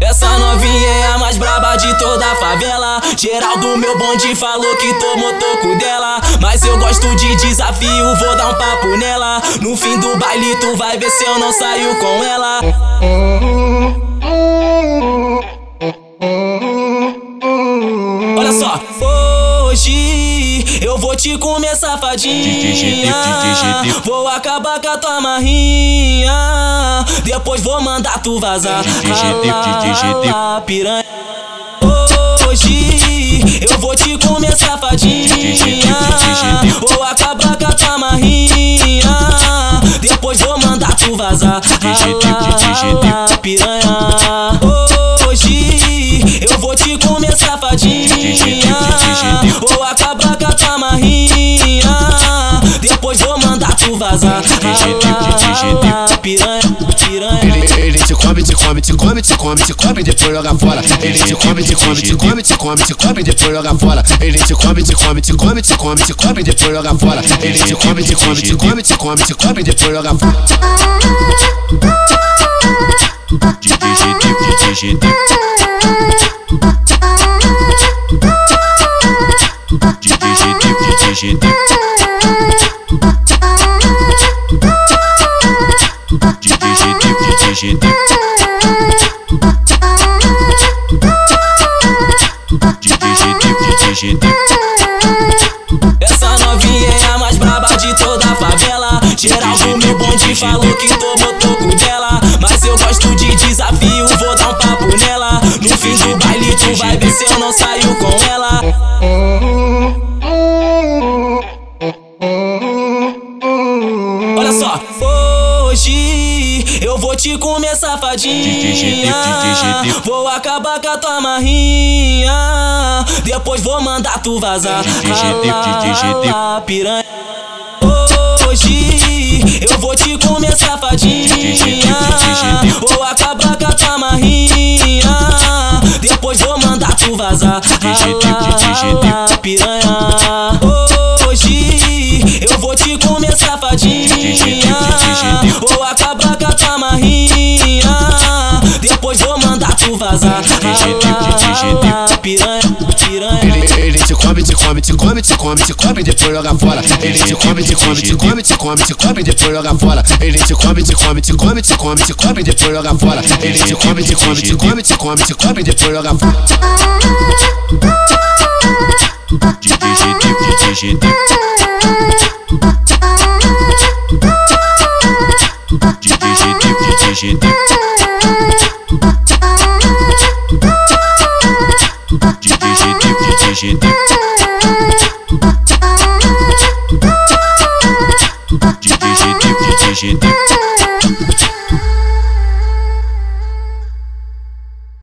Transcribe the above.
Essa novinha é a mais braba de toda a favela. Geraldo meu bonde falou que tomou toco dela. Mas eu gosto de desafio, vou dar um papo nela. No fim do baile, tu vai ver se eu não saio com ela. Olha só, hoje eu vou te comer safadinha. Vou acabar com a tua marrinha. Depois vou mandar tu vazar. Rala, piranha. Hoje eu vou te comer safadinha. Vou acabar com a tua marrinha. Depois vou mandar tu vazar. Rala, piranha. Hoje eu vou te comer safadinha. Vou acabar com a tua marrinha. Depois vou mandar tu vazar. Piranha, piranha. Ele, ele te come, te come, te come, te come, te come, depois joga fora. Ele te come, te come, te come, te come, te come, depois joga fora. Ele te come, te come, te come, te come, te come, depois joga fora. Ele te come, te come, te come, te come, te come, depois joga fora. Essa novinha é a mais braba de toda a favela. Geral do meu bonde falou que tomou toco dela. Mas eu gosto de desafio, vou dar um papo nela. No fim do baile, tu vai ver se eu não saio com ela. Hoje eu vou te comer safadinha. Vou acabar com a tua marrinha. Depois vou mandar tu vazar. Piranha. Hoje eu vou te comer safadinha. Vou acabar com a tua marrinha. Depois vou mandar tu vazar. Piranha. Vazar. Ele, te come, te come, te come, te come, te come, depois joga fora. Ele te come, te come, te come, te come, te come, depois joga fora. Ele te come, te come, te come, te come, te come, depois joga fora. Ele te come, te come, te come, te come, te come, depois joga fora. GG,